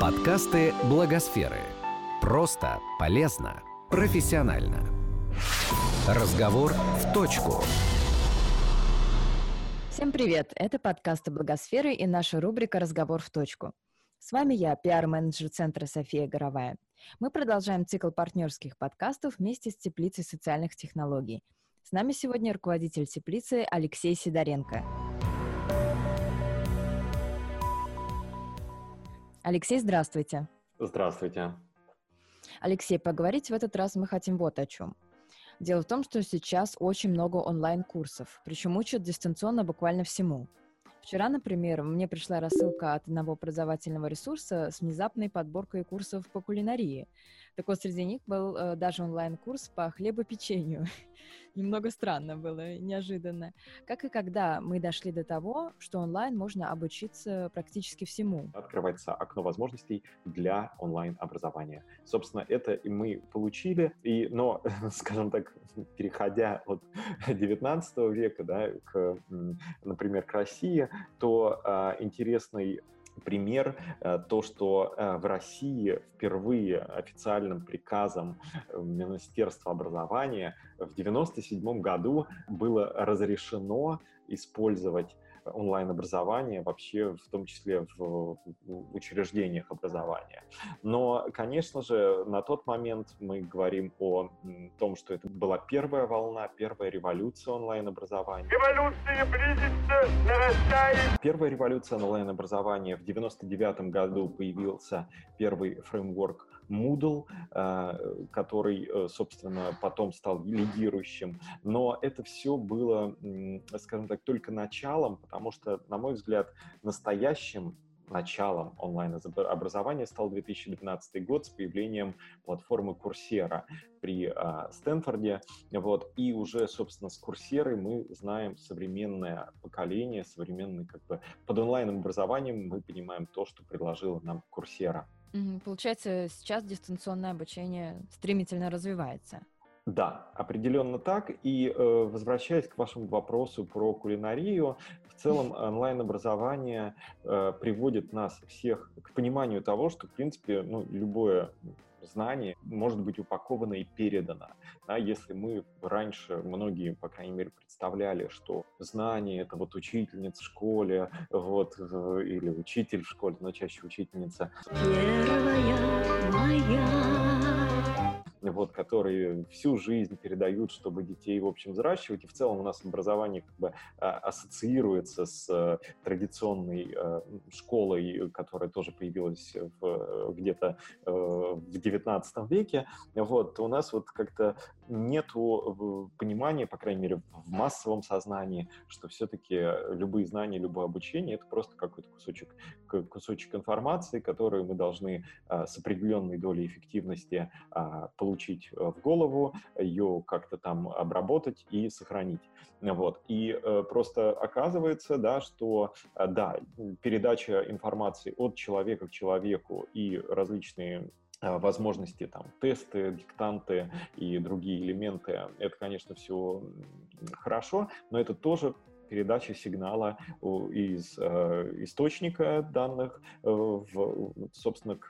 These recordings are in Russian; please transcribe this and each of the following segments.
Подкасты Благосферы. Просто, полезно, профессионально. Разговор в точку. Всем привет! Это подкасты Благосферы и наша рубрика «Разговор в точку». С вами я, пиар-менеджер Центра София Горовая. Мы продолжаем цикл партнерских подкастов вместе с Теплицей социальных технологий. С нами сегодня руководитель теплицы Алексей Сидоренко. Алексей, здравствуйте. Здравствуйте. Алексей, поговорить в этот раз мы хотим вот о чем. Дело в том, что сейчас очень много онлайн-курсов, причем учат дистанционно буквально всему. Вчера, например, мне пришла рассылка от одного образовательного ресурса с внезапной подборкой курсов по кулинарии. Так вот, среди них был э, даже онлайн-курс по хлебопечению. Немного странно было, неожиданно. Как и когда мы дошли до того, что онлайн можно обучиться практически всему. Открывается окно возможностей для онлайн-образования. Собственно, это и мы получили, и, но, скажем так, переходя от 19 века да, к, например, к России, то э, интересный пример, э, то, что э, в России впервые официальным приказом э, Министерства образования в 1997 году было разрешено использовать онлайн-образование вообще, в том числе в учреждениях образования. Но, конечно же, на тот момент мы говорим о том, что это была первая волна, первая революция онлайн-образования. Революция близится, нарастает! Первая революция онлайн-образования в 99 году появился первый фреймворк Moodle, э, который, э, собственно, потом стал лидирующим. Но это все было, скажем так, только началом, потому что, на мой взгляд, настоящим началом онлайн-образования стал 2012 год с появлением платформы Coursera при э, Стэнфорде. Вот, и уже, собственно, с Курсерой мы знаем современное поколение, современный как бы под онлайн-образованием мы понимаем то, что предложила нам Курсера. Получается, сейчас дистанционное обучение стремительно развивается. Да, определенно так. И э, возвращаясь к вашему вопросу про кулинарию, в целом онлайн-образование э, приводит нас всех к пониманию того, что, в принципе, ну, любое знание может быть упаковано и передано. Да, если мы раньше, многие, по крайней мере, представляли, что знание — это вот учительница в школе, вот, или учитель в школе, но чаще учительница. Первая моя вот, которые всю жизнь передают, чтобы детей, в общем, взращивать. И в целом у нас образование как бы а, ассоциируется с э, традиционной э, школой, которая тоже появилась в, где-то э, в XIX веке. Вот, у нас вот как-то нету понимания, по крайней мере, в массовом сознании, что все-таки любые знания, любое обучение — это просто какой-то кусочек, кусочек информации, который мы должны с определенной долей эффективности получить получить э, в голову, ее как-то там обработать и сохранить. Вот. И э, просто оказывается, да, что, э, да, передача информации от человека к человеку и различные возможности, там, тесты, диктанты и другие элементы, это, конечно, все хорошо, но это тоже передача сигнала из э, источника данных, э, в, собственно, к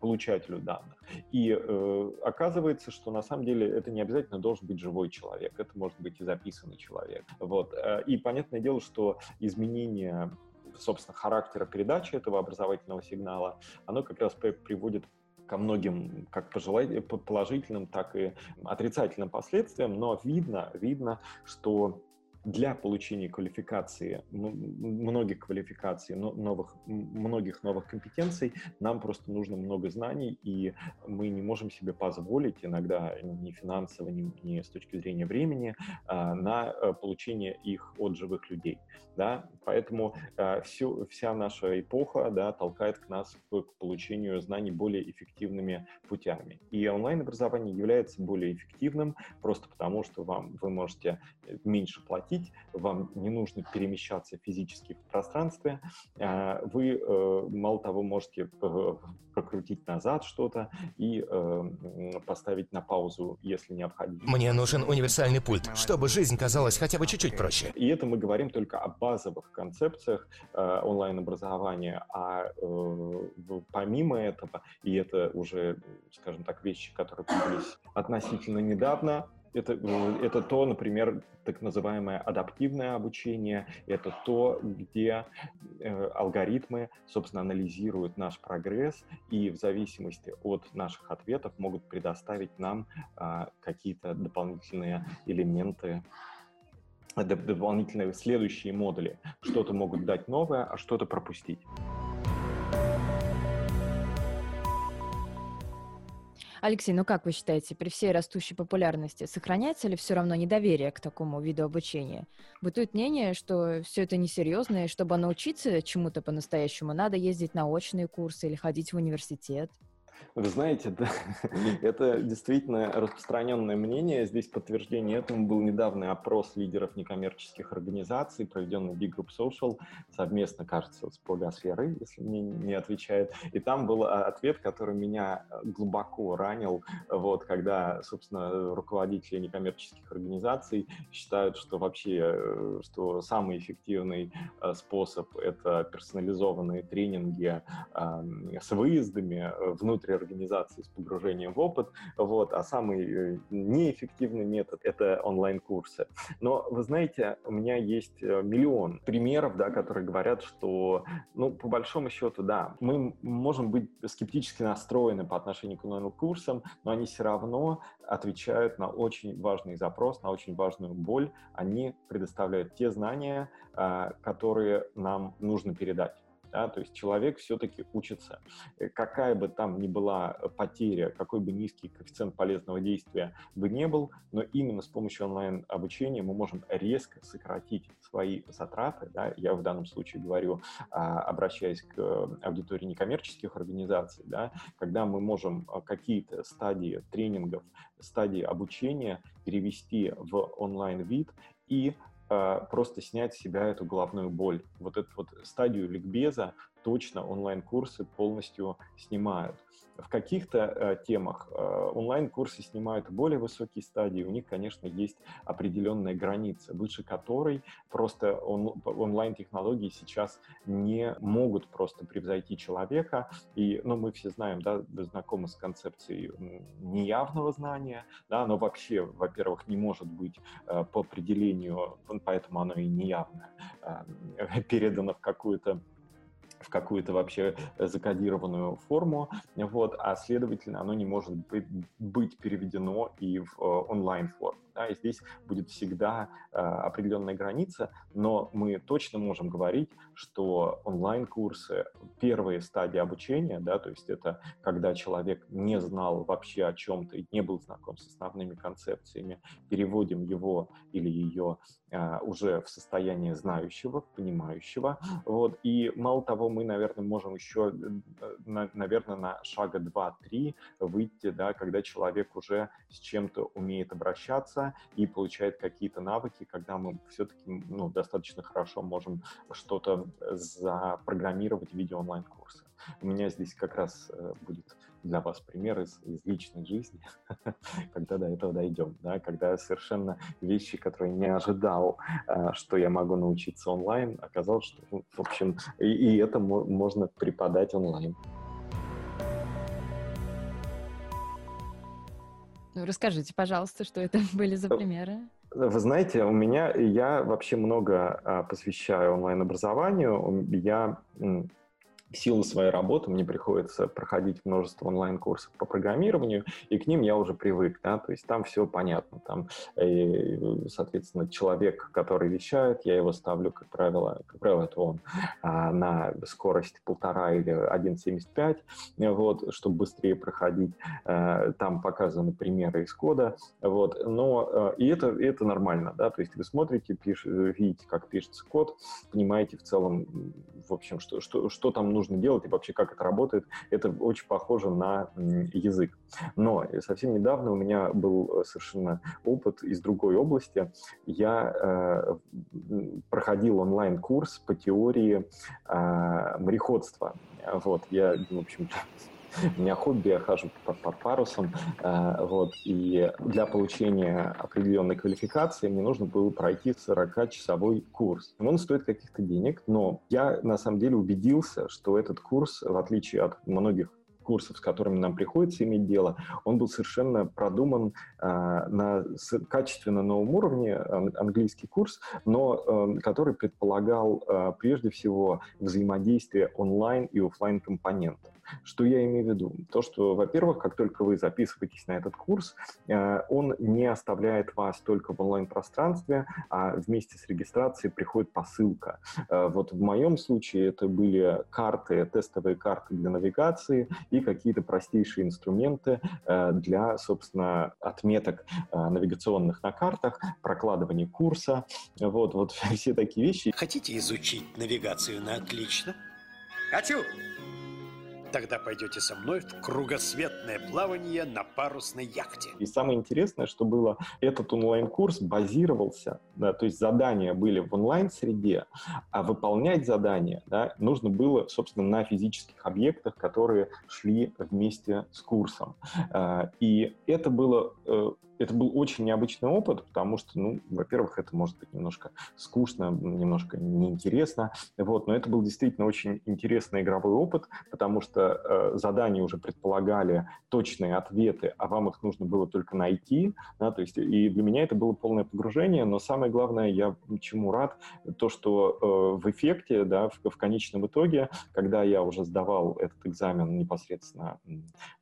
получателю данных. И э, оказывается, что на самом деле это не обязательно должен быть живой человек, это может быть и записанный человек. Вот. И понятное дело, что изменение собственно, характера передачи этого образовательного сигнала, оно как раз приводит ко многим как положительным, так и отрицательным последствиям, но видно, видно, что для получения квалификации, многих квалификаций, новых, многих новых компетенций, нам просто нужно много знаний, и мы не можем себе позволить иногда ни финансово, ни, ни с точки зрения времени а, на э, получение их от живых людей. Да? Поэтому а, всю, вся наша эпоха да, толкает к нас к получению знаний более эффективными путями. И онлайн-образование является более эффективным просто потому, что вам, вы можете меньше платить, платить, вам не нужно перемещаться физически в пространстве, а, вы, э, мало того, можете прокрутить назад что-то и поставить на паузу, если необходимо. Мне нужен универсальный пульт, чтобы жизнь казалась хотя бы чуть-чуть проще. И это мы говорим только о базовых концепциях онлайн-образования, а помимо этого, и это уже, скажем так, вещи, которые появились относительно недавно, это, это то, например, так называемое адаптивное обучение, это то, где э, алгоритмы, собственно, анализируют наш прогресс и в зависимости от наших ответов могут предоставить нам э, какие-то дополнительные элементы дополнительные следующие модули. Что-то могут дать новое, а что-то пропустить. Алексей, ну как вы считаете, при всей растущей популярности сохраняется ли все равно недоверие к такому виду обучения? Бытует мнение, что все это несерьезно, и чтобы научиться чему-то по-настоящему, надо ездить на очные курсы или ходить в университет. Вы знаете, да, это действительно распространенное мнение. Здесь подтверждение этому был недавний опрос лидеров некоммерческих организаций, проведенный Big Group Social, совместно, кажется, с Благосферой, если мне не отвечает. И там был а, ответ, который меня глубоко ранил, вот, когда, собственно, руководители некоммерческих организаций считают, что вообще, э, что самый эффективный э, способ — это персонализованные тренинги с выездами внутрь организации с погружением в опыт, вот, а самый э, неэффективный метод — это онлайн-курсы. Но, вы знаете, у меня есть э, миллион примеров, да, которые говорят, что, ну, по большому счету, да, мы можем быть скептически настроены по отношению к онлайн-курсам, но они все равно отвечают на очень важный запрос, на очень важную боль. Они предоставляют те знания, а, которые нам нужно передать да, то есть человек все-таки учится. Э, какая бы там ни была э, потеря, какой бы низкий коэффициент полезного действия бы не был, но именно с помощью онлайн-обучения мы можем резко сократить свои затраты, да, я в данном случае говорю, а, обращаясь к э, аудитории некоммерческих организаций, да, когда мы можем какие-то стадии тренингов, стадии обучения перевести в онлайн-вид и а, просто снять с себя эту головную боль. Вот эту вот стадию ликбеза точно онлайн-курсы полностью снимают. В каких-то э, темах э, онлайн-курсы снимают более высокие стадии, у них, конечно, есть определенная граница, выше которой просто он, онлайн-технологии сейчас не могут просто превзойти человека. И, ну, мы все знаем, да, знакомы с концепцией неявного знания, да, но вообще, во-первых, не может быть э, по определению, поэтому оно и неявное, э, передано в какую-то в какую-то вообще э, закодированную форму, вот, а следовательно оно не может быть, переведено и в э, онлайн-форму. Да, и здесь будет всегда э, определенная граница, но мы точно можем говорить, что онлайн-курсы, первые стадии обучения, да, то есть это когда человек не знал вообще о чем-то и не был знаком с основными концепциями, переводим его или ее э, уже в состояние знающего, понимающего. Вот. И мало того, мы, наверное, можем еще, э, на, наверное, на шага 2-3 выйти, да, когда человек уже с чем-то умеет обращаться, и получает какие-то навыки, когда мы все-таки ну, достаточно хорошо можем что-то запрограммировать в виде онлайн-курса. У меня здесь как раз э, будет для вас пример из, из личной жизни, когда до этого дойдем, да, когда совершенно вещи, которые не ожидал, э, что я могу научиться онлайн, оказалось, что, ну, в общем, и, и это можно преподать онлайн. Ну, расскажите, пожалуйста, что это были за примеры? Вы знаете, у меня я вообще много а, посвящаю онлайн-образованию. Я в силу своей работы мне приходится проходить множество онлайн-курсов по программированию, и к ним я уже привык, да, то есть там все понятно, там, и, э, соответственно, человек, который вещает, я его ставлю, как правило, как правило, это он, а, на скорость полтора или 1.75, вот, чтобы быстрее проходить, а, там показаны примеры из кода, вот, но, а, и это, и это нормально, да, то есть вы смотрите, пиш, видите, как пишется код, понимаете в целом, в общем, что, что, что там нужно нужно делать и вообще как это работает, это очень похоже на язык. Но совсем недавно у меня был совершенно опыт из другой области. Я э, проходил онлайн-курс по теории э, мореходства. Вот, я, в общем, у меня хобби, я хожу по, по парусам, э, вот, и для получения определенной квалификации мне нужно было пройти 40-часовой курс. Он стоит каких-то денег, но я на самом деле убедился, что этот курс, в отличие от многих курсов, с которыми нам приходится иметь дело, он был совершенно продуман э, на качественно новом уровне, английский курс, но э, который предполагал э, прежде всего взаимодействие онлайн и офлайн компонентов. Что я имею в виду? То, что, во-первых, как только вы записываетесь на этот курс, э, он не оставляет вас только в онлайн-пространстве, а вместе с регистрацией приходит посылка. Э, вот в моем случае это были карты, тестовые карты для навигации и какие-то простейшие инструменты э, для, собственно, отметок навигационных на картах, прокладывания курса, вот, вот все такие вещи. Хотите изучить навигацию на отлично? Хочу! Тогда пойдете со мной в кругосветное плавание на парусной яхте. И самое интересное, что было, этот онлайн-курс базировался, да, то есть задания были в онлайн-среде, а выполнять задания да, нужно было, собственно, на физических объектах, которые шли вместе с курсом. А, и это было э, это был очень необычный опыт, потому что, ну, во-первых, это может быть немножко скучно, немножко неинтересно, вот, но это был действительно очень интересный игровой опыт, потому что э, задания уже предполагали точные ответы, а вам их нужно было только найти, да, то есть и для меня это было полное погружение, но самое главное, я чему рад, то, что э, в эффекте, да, в, в конечном итоге, когда я уже сдавал этот экзамен непосредственно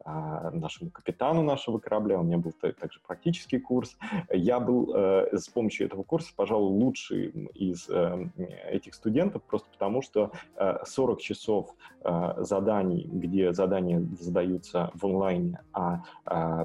э, нашему капитану нашего корабля, у меня был также практически практический курс. Я был э, с помощью этого курса, пожалуй, лучший из э, этих студентов, просто потому что э, 40 часов э, заданий, где задания задаются в онлайне, а, э,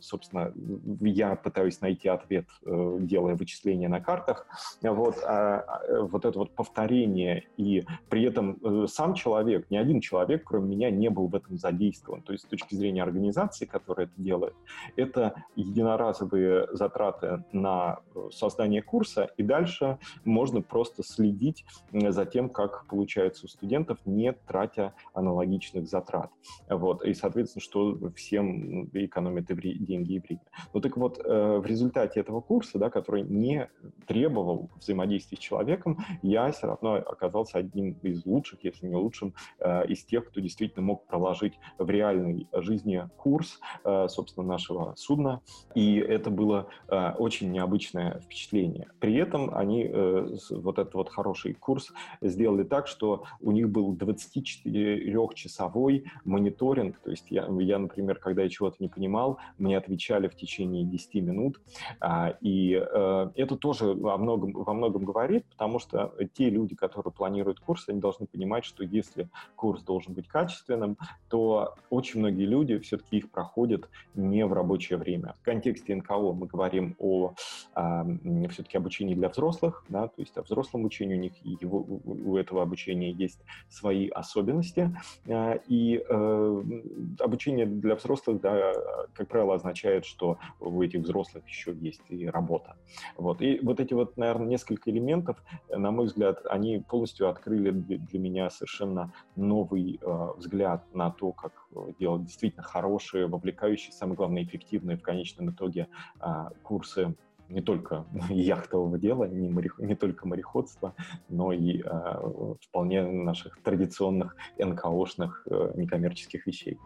собственно, я пытаюсь найти ответ, э, делая вычисления на картах, вот, а, а, вот это вот повторение, и при этом э, сам человек, ни один человек, кроме меня, не был в этом задействован. То есть с точки зрения организации, которая это делает, это единственное единоразовые затраты на э, создание курса, и дальше можно просто следить за тем, как получается у студентов, не тратя аналогичных затрат. Вот. И, соответственно, что всем экономит и деньги и время. Ну так вот, э, в результате этого курса, да, который не требовал взаимодействия с человеком, я все равно оказался одним из лучших, если не лучшим, э, из тех, кто действительно мог проложить в реальной жизни курс, собственно, нашего судна, и это было э, очень необычное впечатление. При этом они э, вот этот вот хороший курс сделали так, что у них был 24-часовой мониторинг, то есть я, я, например, когда я чего-то не понимал, мне отвечали в течение 10 минут, э, и э, это тоже во многом, во многом говорит, потому что те люди, которые планируют курс, они должны понимать, что если курс должен быть качественным, то очень многие люди все-таки их проходят не в рабочее время. Контексте НКО мы говорим о а, все-таки обучении для взрослых, да, то есть о взрослом учении, у них его, у этого обучения есть свои особенности, а, и а, обучение для взрослых, да, как правило, означает, что у этих взрослых еще есть и работа. Вот. И вот эти вот, наверное, несколько элементов, на мой взгляд, они полностью открыли для меня совершенно новый э, взгляд на то, как делать действительно хорошие, вовлекающие, самое главное, эффективные в конечном итоге а, курсы не только яхтового дела, не, мореход, не только мореходства, но и э, вполне наших традиционных НКОшных э, некоммерческих вещей.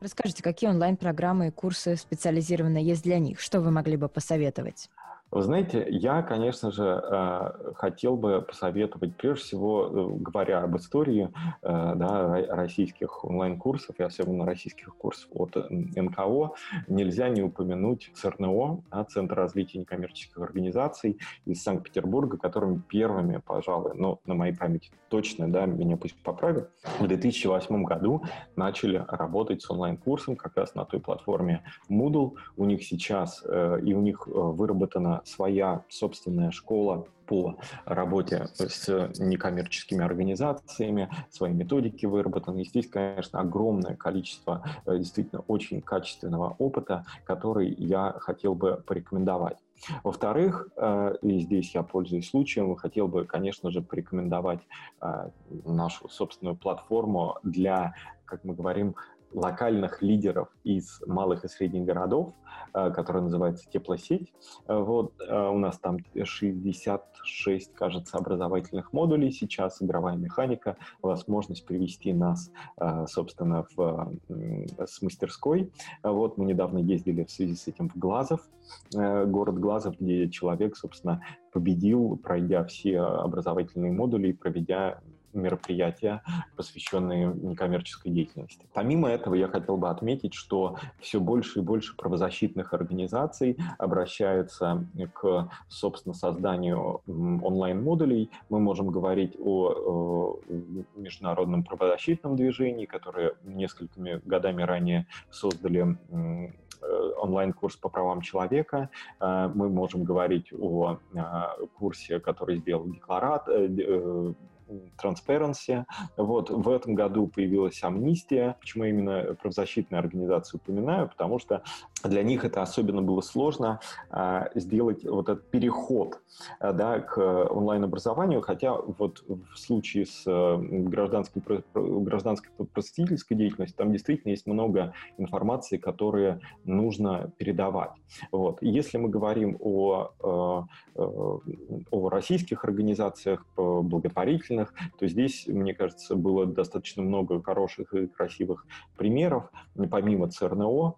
Расскажите, какие онлайн-программы и курсы специализированные есть для них? Что вы могли бы посоветовать? Вы знаете, я, конечно же, э, хотел бы посоветовать, прежде всего, э, говоря об истории э, да, российских онлайн-курсов, и особенно российских курсов от НКО, нельзя не упомянуть ЦРНО, да, Центр развития некоммерческих организаций из Санкт-Петербурга, которыми первыми, пожалуй, но на моей памяти точно, да, меня пусть поправят, в 2008 году начали работать с онлайн-курсом как раз на той платформе Moodle. У них сейчас и у них выработана своя собственная школа по работе с некоммерческими организациями, свои методики выработаны. И здесь, конечно, огромное количество э, действительно очень качественного опыта, который я хотел бы порекомендовать. Во-вторых, э, и здесь я пользуюсь случаем, хотел бы, конечно же, порекомендовать э, нашу собственную платформу для, как мы говорим, локальных лидеров из малых и средних городов, э, которая называется «Теплосеть». Э, вот, э, у нас там 66, кажется, образовательных модулей сейчас, игровая механика, возможность привести нас, собственно, в, с мастерской. Вот, мы недавно ездили в связи с этим в Глазов, город Глазов, где человек, собственно, победил, пройдя все образовательные модули и проведя мероприятия, посвященные некоммерческой деятельности. Помимо этого, я хотел бы отметить, что все больше и больше правозащитных организаций обращаются к, собственно, созданию онлайн-модулей. Мы можем говорить о, международном правозащитном движении, которое несколькими годами ранее создали э, онлайн-курс по правам человека. Э, мы можем говорить о э, курсе, который сделал декларат, Transparency. Вот, в этом году появилась амнистия. Почему именно правозащитные организации упоминаю? Потому что для них это особенно было сложно а, сделать вот этот переход а, да, к онлайн-образованию, хотя вот в случае с гражданской, гражданской просветительской деятельностью там действительно есть много информации, которые нужно передавать. Вот. Если мы говорим о, о, о российских организациях благотворительных, то здесь, мне кажется, было достаточно много хороших и красивых примеров, помимо ЦРНО,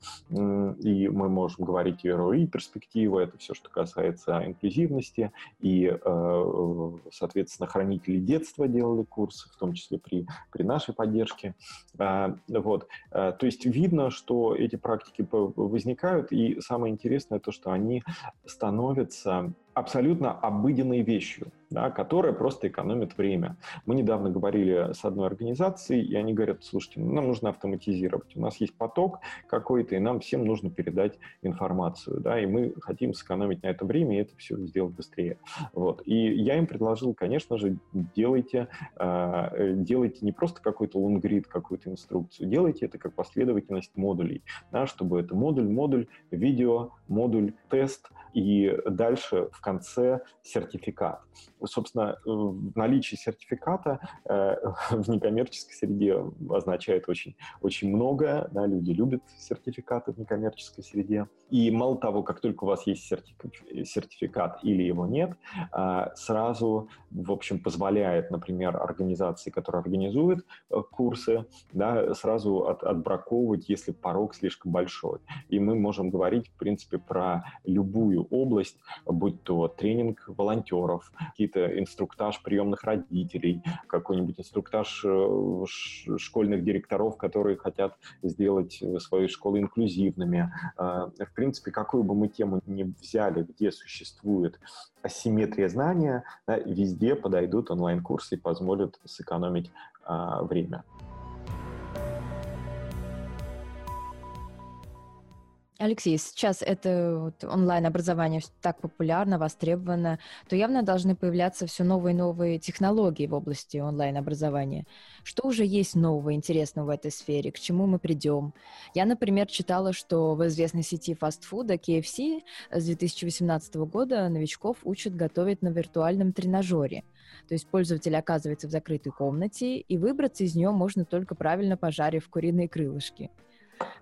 и и мы можем говорить и ROI перспективы, это все, что касается инклюзивности, и, э, соответственно, хранители детства делали курсы, в том числе при, при нашей поддержке. А, вот. Э, то есть видно, что эти практики возникают, и самое интересное то, что они становятся абсолютно обыденной вещью, да, которая просто экономит время. Мы недавно говорили с одной организацией, и они говорят, слушайте, ну, нам нужно автоматизировать. У нас есть поток какой-то, и нам всем нужно передать информацию, да, и мы хотим сэкономить на это время и это все сделать быстрее. Вот. И я им предложил, конечно же, делайте, э, делайте не просто какой-то лонгрид, какую-то инструкцию, делайте это как последовательность модулей, да, чтобы это модуль, модуль, видео, модуль, тест, и дальше в конце сертификат. Собственно, наличие сертификата э, в некоммерческой среде означает очень, очень многое. Да, люди любят сертификаты в некоммерческой среде. И мало того, как только у вас есть сертификат или его нет, э, сразу, в общем, позволяет, например, организации, которая организует э, курсы, да, сразу от, отбраковывать, если порог слишком большой. И мы можем говорить, в принципе, про любую область, будь то тренинг волонтеров, какие-то инструктаж приемных родителей, какой-нибудь инструктаж э, школьных директоров, которые хотят сделать свои школы инклюзивными. Э, в принципе, какую бы мы тему ни взяли, где существует асимметрия знания, везде подойдут онлайн-курсы и позволят сэкономить время. Алексей, сейчас это вот онлайн-образование так популярно, востребовано, то явно должны появляться все новые и новые технологии в области онлайн-образования. Что уже есть нового, интересного в этой сфере? К чему мы придем? Я, например, читала, что в известной сети фастфуда KFC с 2018 года новичков учат готовить на виртуальном тренажере. То есть пользователь оказывается в закрытой комнате, и выбраться из нее можно только правильно пожарив куриные крылышки.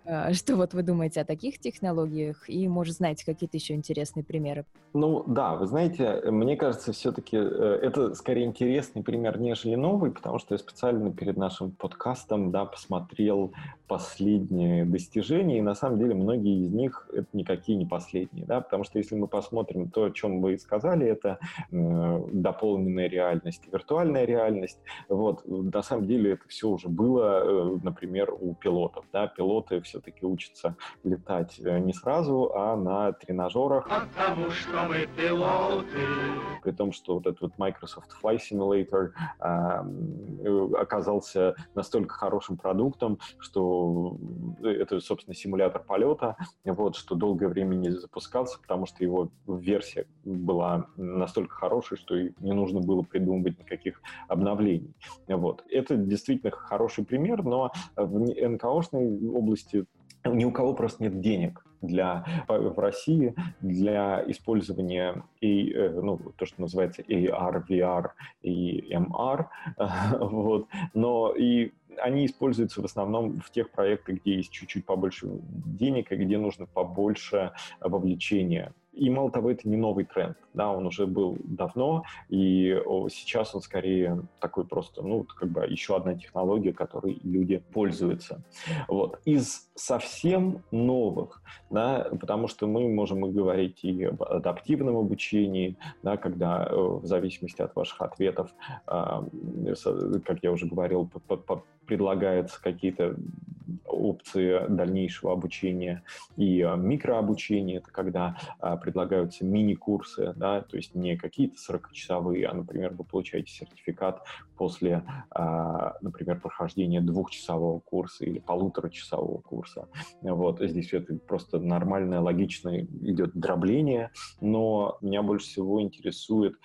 А, что вот вы думаете о таких технологиях? И, может, знаете какие-то еще интересные примеры? Ну да, вы знаете, мне кажется, все-таки э, это скорее интересный пример, нежели новый, потому что я специально перед нашим подкастом да, посмотрел последние достижения, и на самом деле многие из них это никакие не последние, да, потому что если мы посмотрим то, о чем вы сказали, это дополненная реальность, виртуальная реальность, вот, на самом деле это все уже было, э, например, у пилотов, да, пилот пилоты все-таки учатся летать э, не сразу, а на тренажерах. Потому что мы пилоты. При том, что вот этот вот Microsoft Flight Simulator э, оказался настолько хорошим продуктом, что это, собственно, симулятор полета, вот, что долгое время не запускался, потому что его версия была настолько хорошей, что не нужно было придумывать никаких обновлений. Вот. Это действительно хороший пример, но в НКОшной области ни у кого просто нет денег для, в России для использования и, э, ну, то, что называется AR, VR и MR, вот, но и они используются в основном в тех проектах, где есть чуть-чуть побольше денег и где нужно побольше вовлечения и мало того, это не новый тренд, да, он уже был давно, и сейчас он скорее такой просто, ну, как бы еще одна технология, которой люди пользуются. Вот. Из совсем новых, да, потому что мы можем и говорить и об адаптивном обучении, да, когда э, в зависимости от ваших ответов, а, как я уже говорил, предлагаются какие-то опции дальнейшего обучения и а, микрообучения, это когда а, предлагаются мини-курсы, да, то есть не какие-то 40-часовые, а, например, вы получаете сертификат после, а, например, прохождения двухчасового курса или полуторачасового курса. Вот здесь это просто нормальное, логичное идет дробление, но меня больше всего интересует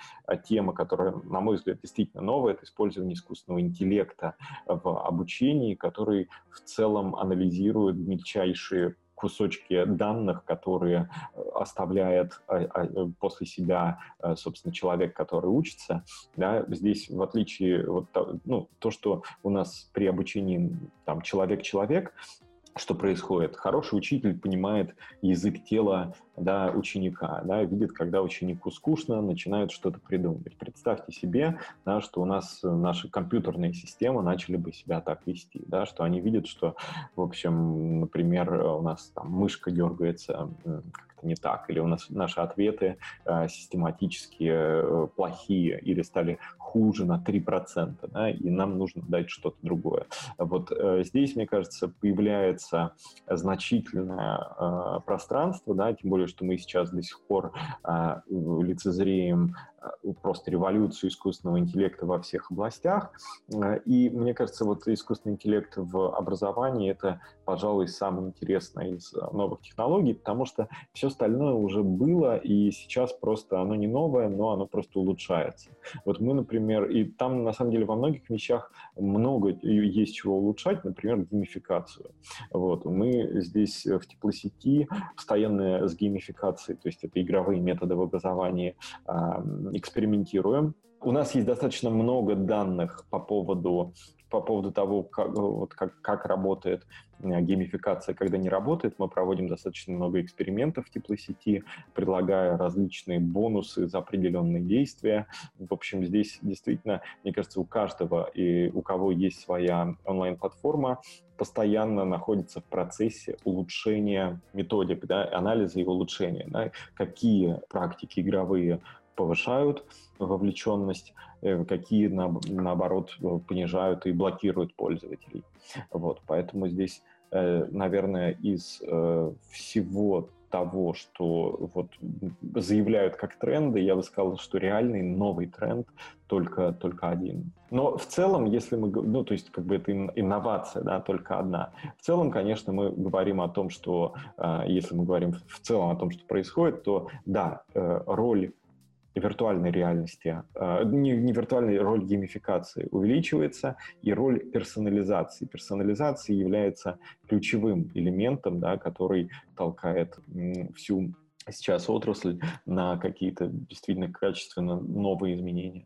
тема, которая, на мой взгляд, действительно новая, это использование искусственного интеллекта в обучении, который в целом анализирует мельчайшие кусочки данных, которые э, оставляет а, а, э, после себя, э, собственно, человек, который учится. Да, здесь, в отличие, вот, ну, то, что у нас при обучении там человек-человек, что происходит. Хороший учитель понимает язык тела да, ученика, да, видит, когда ученику скучно, начинает что-то придумывать. Представьте себе, да, что у нас наши компьютерные системы начали бы себя так вести, да, что они видят, что, в общем, например, у нас там мышка дергается как-то не так, или у нас наши ответы э, систематически э, плохие или стали хуже на 3%, да, и нам нужно дать что-то другое. Вот э, здесь, мне кажется, появляется значительное э, пространство, да, тем более, что мы сейчас до сих пор э, лицезреем просто революцию искусственного интеллекта во всех областях. Э, и мне кажется, вот искусственный интеллект в образовании — это, пожалуй, самое интересное из э, новых технологий, потому что все остальное уже было, и сейчас просто оно не новое, но оно просто улучшается. Вот мы, например, и там, на самом деле, во многих вещах много есть чего улучшать, например, геймификацию. Вот. Мы здесь в теплосети постоянно с геймификацией, то есть это игровые методы в образовании, экспериментируем. У нас есть достаточно много данных по поводу по поводу того, как, вот как, как работает э, геймификация, когда не работает. Мы проводим достаточно много экспериментов в теплосети, предлагая различные бонусы за определенные действия. В общем, здесь действительно, мне кажется, у каждого и у кого есть своя онлайн-платформа, постоянно находится в процессе улучшения методик, да, анализа и улучшения. Да, какие практики игровые повышают вовлеченность, э, какие, наоборот, понижают и блокируют пользователей. Вот, поэтому здесь, э, наверное, из э, всего того, что вот заявляют как тренды, я бы сказал, что реальный новый тренд только, только один. Но в целом, если мы, ну, то есть как бы это инновация, да, только одна. В целом, конечно, мы говорим о том, что, если мы говорим в целом о том, что происходит, то да, роль виртуальной реальности, э, не, не виртуальной, роль геймификации увеличивается, и роль персонализации. Персонализация является ключевым элементом, да, который толкает всю сейчас отрасль на какие-то действительно качественно новые изменения.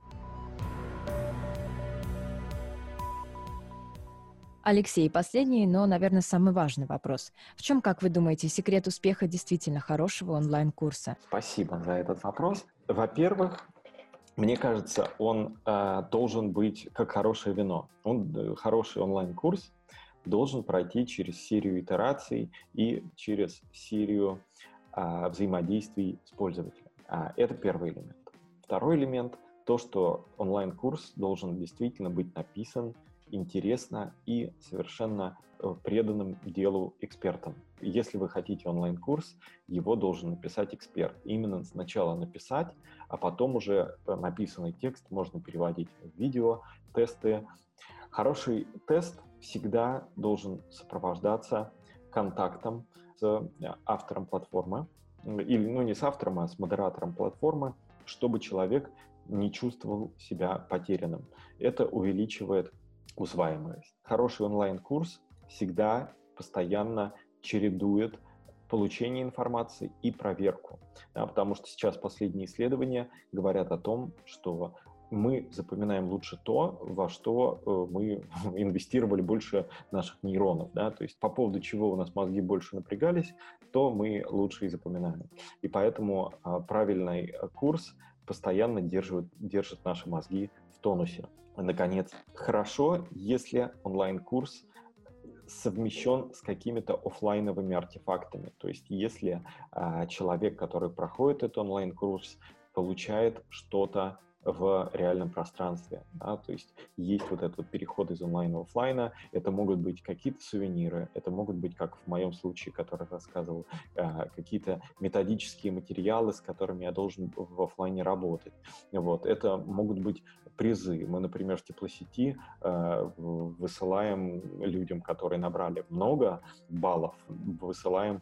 Алексей, последний, но, наверное, самый важный вопрос. В чем, как вы думаете, секрет успеха действительно хорошего онлайн-курса? Спасибо за этот вопрос. Во-первых, мне кажется, он э, должен быть как хорошее вино. Он э, хороший онлайн-курс должен пройти через серию итераций и через серию э, взаимодействий с пользователем. А, это первый элемент. Второй элемент то, что онлайн-курс должен действительно быть написан интересно и совершенно э, преданным делу экспертом. Если вы хотите онлайн-курс, его должен написать эксперт. Именно сначала написать, а потом уже э, написанный текст можно переводить в видео, тесты. Хороший тест всегда должен сопровождаться контактом с э, автором платформы, или, ну, не с автором, а с модератором платформы, чтобы человек не чувствовал себя потерянным. Это увеличивает усваиваемость. Хороший онлайн-курс всегда постоянно чередует получение информации и проверку. Да, потому что сейчас последние исследования говорят о том, что мы запоминаем лучше то, во что э, мы инвестировали больше наших нейронов. Да? То есть по поводу чего у нас мозги больше напрягались, то мы лучше и запоминаем. И поэтому а, правильный курс постоянно держит, держит наши мозги в тонусе. Наконец, хорошо, если онлайн-курс совмещен с какими-то офлайновыми артефактами. То есть, если э, человек, который проходит этот онлайн-курс, получает что-то в реальном пространстве. Да? То есть есть вот этот переход из онлайна в офлайна. Это могут быть какие-то сувениры, это могут быть, как в моем случае, который рассказывал, а, какие-то методические материалы, с которыми я должен в офлайне работать. Вот. Это могут быть призы. Мы, например, в теплосети э, высылаем людям, которые набрали много баллов, высылаем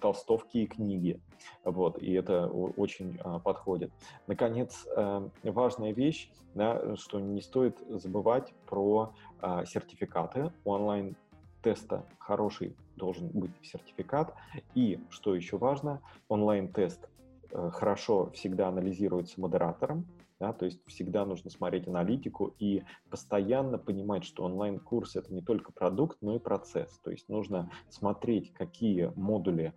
толстовки и книги. Вот, и это очень а, подходит. Наконец, а, важная вещь, да, что не стоит забывать про а, сертификаты. У онлайн-теста хороший должен быть сертификат. И, что еще важно, онлайн-тест э, хорошо всегда анализируется модератором, да, то есть всегда нужно смотреть аналитику и постоянно понимать, что онлайн-курс — это не только продукт, но и процесс. То есть нужно смотреть, какие модули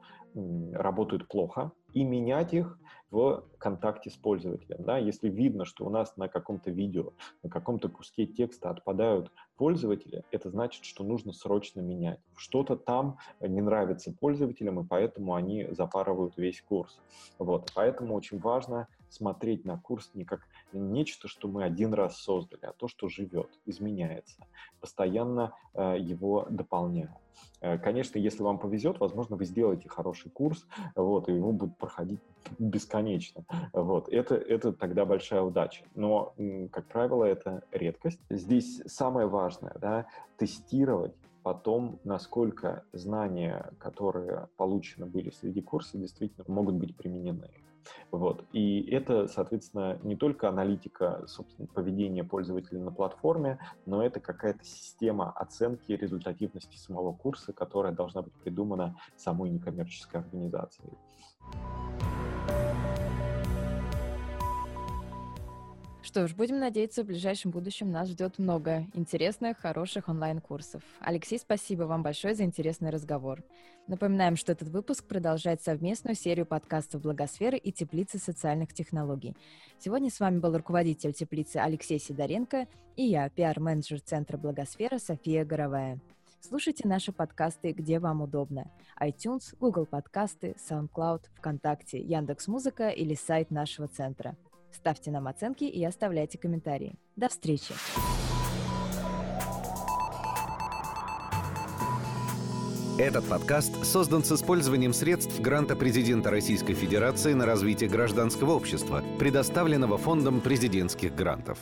работают плохо, и менять их в контакте с пользователем. Да? Если видно, что у нас на каком-то видео, на каком-то куске текста отпадают пользователи, это значит, что нужно срочно менять. Что-то там не нравится пользователям, и поэтому они запарывают весь курс. Вот. Поэтому очень важно смотреть на курс не как нечто, что мы один раз создали, а то, что живет, изменяется, постоянно э, его дополняя. Э, конечно, если вам повезет, возможно, вы сделаете хороший курс, вот, и его будут проходить бесконечно. Вот. Это, это тогда большая удача. Но, как правило, это редкость. Здесь самое важное, да, тестировать потом, насколько знания, которые получены были среди курса, действительно могут быть применены. Вот. И это, соответственно, не только аналитика собственно, поведения пользователя на платформе, но это какая-то система оценки результативности самого курса, которая должна быть придумана самой некоммерческой организацией. Что ж, будем надеяться, в ближайшем будущем нас ждет много интересных, хороших онлайн-курсов. Алексей, спасибо вам большое за интересный разговор. Напоминаем, что этот выпуск продолжает совместную серию подкастов «Благосферы» и «Теплицы социальных технологий». Сегодня с вами был руководитель теплицы Алексей Сидоренко и я, пиар-менеджер Центра «Благосфера» София Горовая. Слушайте наши подкасты, где вам удобно. iTunes, Google подкасты, SoundCloud, ВКонтакте, Яндекс.Музыка или сайт нашего центра – Ставьте нам оценки и оставляйте комментарии. До встречи! Этот подкаст создан с использованием средств гранта президента Российской Федерации на развитие гражданского общества, предоставленного Фондом президентских грантов.